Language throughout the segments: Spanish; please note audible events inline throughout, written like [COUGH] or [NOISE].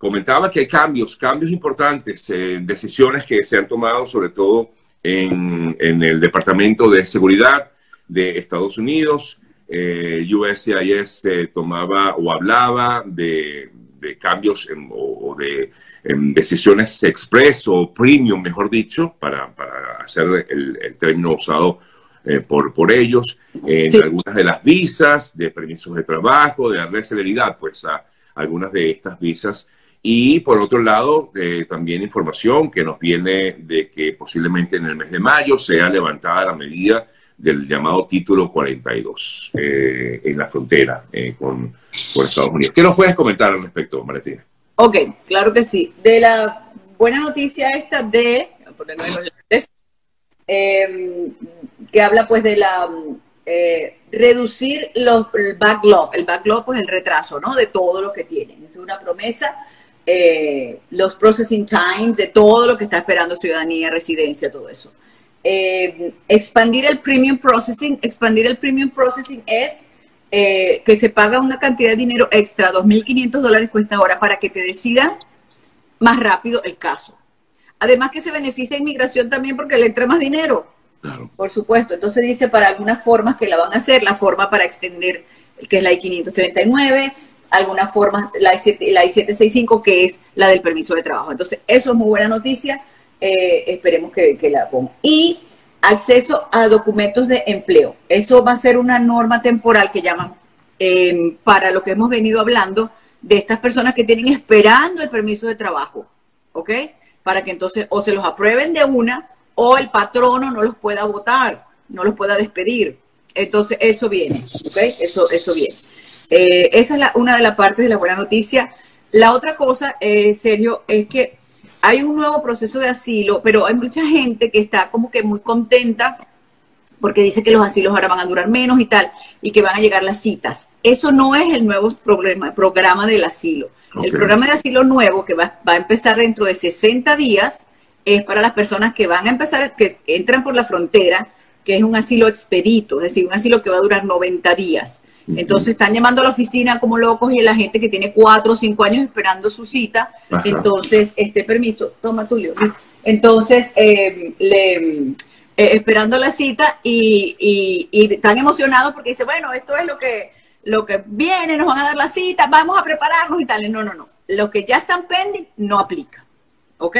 comentaba que hay cambios, cambios importantes, decisiones que se han tomado sobre todo en, el Departamento de Seguridad de Estados Unidos. Eh, USCIS tomaba o hablaba de, cambios o, de decisiones express o premium, mejor dicho, para, hacer el, término usado eh, por, por ellos, en algunas de las visas, de permisos de trabajo, de darle celeridad pues, a algunas de estas visas y por otro lado, eh, también información que nos viene de que posiblemente en el mes de mayo sea levantada la medida del llamado título 42 eh, en la frontera eh, con, Estados Unidos. ¿Qué nos puedes comentar al respecto, Maletina? Ok, claro que sí. De la buena noticia esta de, em, que habla pues de la reducir los, el backlog, el backlog pues el retraso, ¿no? De todo lo que tienen. Es una promesa eh, los processing times de todo lo que está esperando ciudadanía, residencia, todo eso. Eh, expandir el premium processing, expandir el premium processing es eh, que se paga una cantidad de dinero extra, 2.500 dólares cuesta ahora, para que te decidan más rápido el caso. Además que se beneficia a inmigración también porque le entra más dinero. Por supuesto. Entonces dice para algunas formas que la van a hacer, la forma para extender, que es la I-539, alguna forma la, I-765, que es la del permiso de trabajo. Entonces, eso es muy buena noticia. Eh, esperemos que, la pongan. Y acceso a documentos de empleo. Eso va a ser una norma temporal que llaman em, para lo que hemos venido hablando de estas personas que tienen esperando el permiso de trabajo. ¿Ok? Para que entonces o se los aprueben de una o el patrono no los pueda votar, no los pueda despedir. Entonces, eso viene. ¿Ok? Eso, eso viene. Eh, esa es una de las partes de la buena noticia. La otra cosa, eh, Sergio, es que hay un nuevo proceso de asilo, pero hay mucha gente que está como que muy contenta porque dice que los asilos ahora van a durar menos y tal, y que van a llegar las citas. Eso no es el nuevo programa, programa del asilo. El programa de asilo nuevo, que va, va, a empezar dentro de 60 días, es para las personas que van a empezar, que entran por la frontera, que es un asilo expedito, es decir, un asilo que va a durar 90 días. Entonces están llamando a la oficina como locos y la gente que tiene cuatro o cinco años esperando su cita, entonces este permiso, toma Tulio, entonces eh, le, eh, esperando la cita y, están emocionados porque dice, bueno, esto es lo que, lo que viene, nos van a dar la cita, vamos a prepararnos y tal. No, no, no, lo que ya están pending no aplica, ¿ok?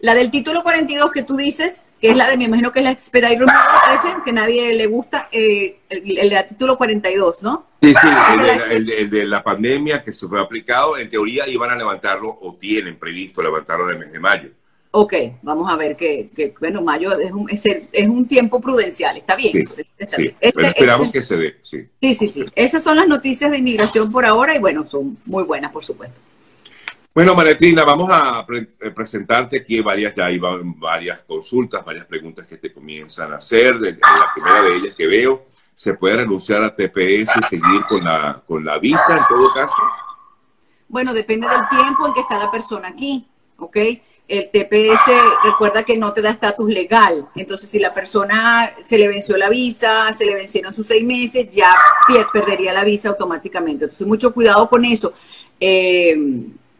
La del título 42 que tú dices, que es la de, me imagino que es la Expedite Removal, que nadie le gusta, eh, el, el, del título 42, ¿no? Sí, sí, el de, la pandemia que se fue aplicado, en teoría iban a levantarlo o tienen previsto levantarlo en el mes de mayo. Ok, vamos a ver que, bueno, mayo es un, es, un tiempo prudencial, está bien. Sí, este, esperamos este que se dé, sí. Sí, sí, sí. Esas son las noticias de inmigración por ahora y bueno, son muy buenas, por supuesto. Bueno, Manetrina, vamos a eh, presentarte aquí varias, ya hay varias consultas, varias preguntas que te comienzan a hacer. la primera de ellas que veo, ¿se puede renunciar a TPS y seguir con la, con la visa en todo caso? Bueno, depende del tiempo en que está la persona aquí, ¿ok? El TPS recuerda que no te da estatus legal. Entonces, si la persona se le venció la visa, se le vencieron sus seis meses, ya perdería la visa automáticamente. Entonces, mucho cuidado con eso. Eh,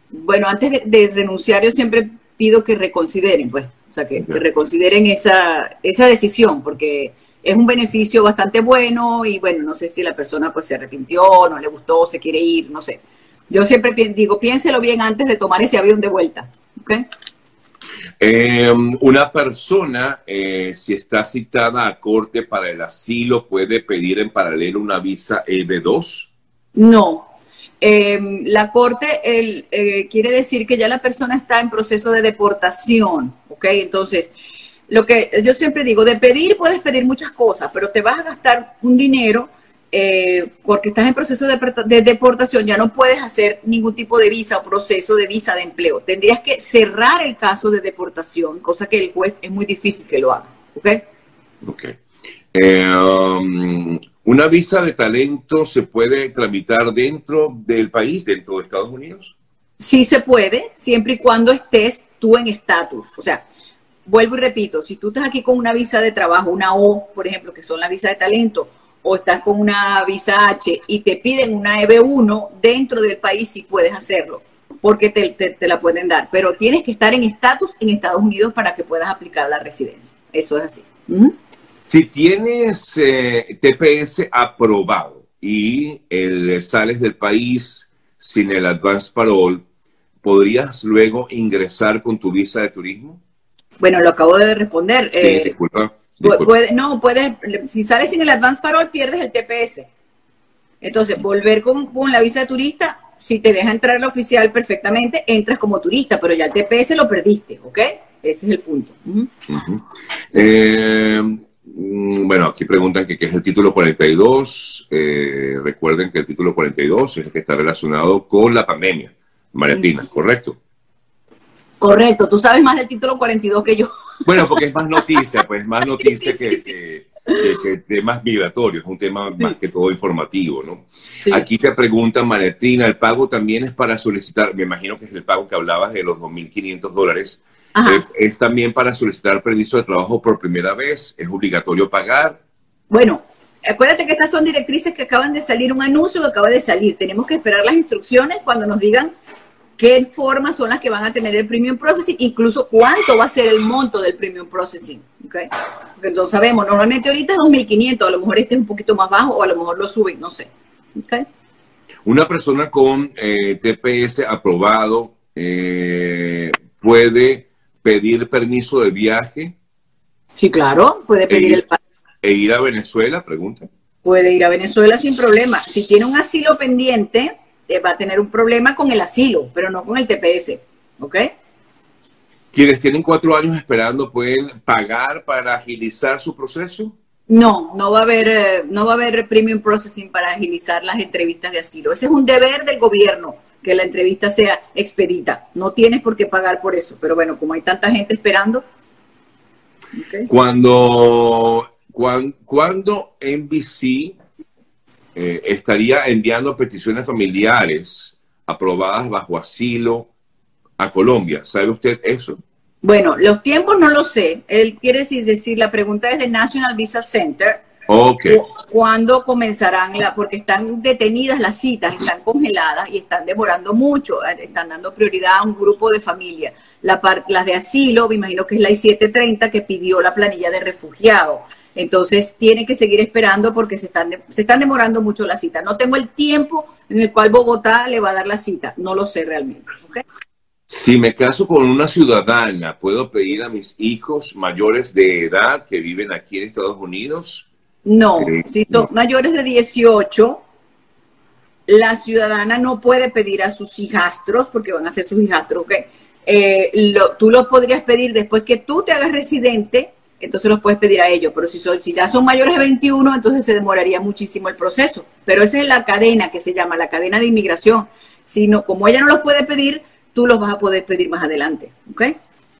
bueno, antes de, renunciar yo siempre pido que reconsideren, pues, o sea, que, reconsideren esa, esa decisión, porque es un beneficio bastante bueno y bueno, no sé si la persona pues se arrepintió, no le gustó, se quiere ir, no sé. Yo siempre digo, piénselo bien antes de tomar ese avión de vuelta. Em, una persona, eh, si está citada a corte para el asilo, puede pedir en paralelo una visa EB2? No, Em, la corte eh, quiere decir que ya la persona está en proceso de deportación, ¿ok? Entonces, lo que yo siempre digo, de pedir puedes pedir muchas cosas, pero te vas a gastar un dinero eh, porque estás en proceso de, deportación, ya no puedes hacer ningún tipo de visa o proceso de visa de empleo. Tendrías que cerrar el caso de deportación, cosa que el juez es muy difícil que lo haga, ¿ok? Ok. Eh, um, ¿Una visa de talento se puede tramitar dentro del país, dentro de Estados Unidos? Sí se puede, siempre y cuando estés tú en estatus. O sea, vuelvo y repito, si tú estás aquí con una visa de trabajo, una O, por ejemplo, que son la visa de talento, o estás con una visa H y te piden una EB1 dentro del país, sí puedes hacerlo. porque te, la pueden dar, pero tienes que estar en estatus en Estados Unidos para que puedas aplicar la residencia. Eso es así. Si tienes eh, TPS aprobado y el, sales del país sin el advance parole, ¿podrías luego ingresar con tu visa de turismo? Bueno, lo acabo de responder. Eh, disculpa, no, puedes, si sales sin el advance parole, pierdes el TPS. Entonces, volver con, la visa de turista, si te deja entrar la oficial perfectamente, entras como turista, pero ya el TPS lo perdiste, ¿ok? Ese es el punto. Eh, mm, bueno, aquí preguntan que qué es el título 42. Eh, recuerden que el título 42 es el que está relacionado con la pandemia maritina, ¿correcto? Correcto, tú sabes más del título 42 que yo. Bueno, porque es más noticia, pues más [LAUGHS] noticia que, temas migratorios, es un tema más que todo informativo, ¿no? Aquí te preguntan, Maritina, ¿el pago también es para solicitar, me imagino que es el pago que hablabas de los 2.500 dólares, ¿Es, también para solicitar permiso de trabajo por primera vez? ¿Es obligatorio pagar? Bueno, acuérdate que estas son directrices que acaban de salir, un anuncio que acaba de salir. Tenemos que esperar las instrucciones cuando nos digan qué formas son las que van a tener el premium processing, incluso cuánto va a ser el monto del premium processing. ¿okay? Porque sabemos, normalmente ahorita es 2.500, a lo mejor este es un poquito más bajo o a lo mejor lo suben, no sé. ¿okay? Una persona con eh, TPS aprobado eh, puede pedir permiso de viaje. Sí, claro, puede e pedir el ¿E ir a Venezuela? Pregunta. Puede ir a Venezuela sin problema. Si tiene un asilo pendiente, eh, va a tener un problema con el asilo, pero no con el TPS. ¿Ok? Quienes tienen cuatro años esperando pueden pagar para agilizar su proceso. No, no va a haber, eh, no va a haber premium processing para agilizar las entrevistas de asilo. Ese es un deber del gobierno que la entrevista sea expedita. No tienes por qué pagar por eso, pero bueno, como hay tanta gente esperando. Cuando, cuando, cuando NBC eh, estaría enviando peticiones familiares aprobadas bajo asilo a Colombia. ¿Sabe usted eso? Bueno, los tiempos no lo sé. Él quiere decir, la pregunta es de National Visa Center. Okay. ¿Cuándo comenzarán la, porque están detenidas las citas, están congeladas y están demorando mucho, eh, están dando prioridad a un grupo de familia. La las de asilo, me imagino que es la I-730 que pidió la planilla de refugiados. Entonces tiene que seguir esperando porque se están, se están demorando mucho la cita. No tengo el tiempo en el cual Bogotá le va a dar la cita. No lo sé realmente. Si me caso con una ciudadana, ¿puedo pedir a mis hijos mayores de edad que viven aquí en Estados Unidos? No, si son mayores de 18, la ciudadana no puede pedir a sus hijastros, porque van a ser sus hijastros, eh, tú los podrías pedir después que tú te hagas residente entonces los puedes pedir a ellos. Pero si, son, si ya son mayores de 21, entonces se demoraría muchísimo el proceso. Pero esa es la cadena que se llama la cadena de inmigración. Si como ella no los puede pedir, tú los vas a poder pedir más adelante. ¿Ok?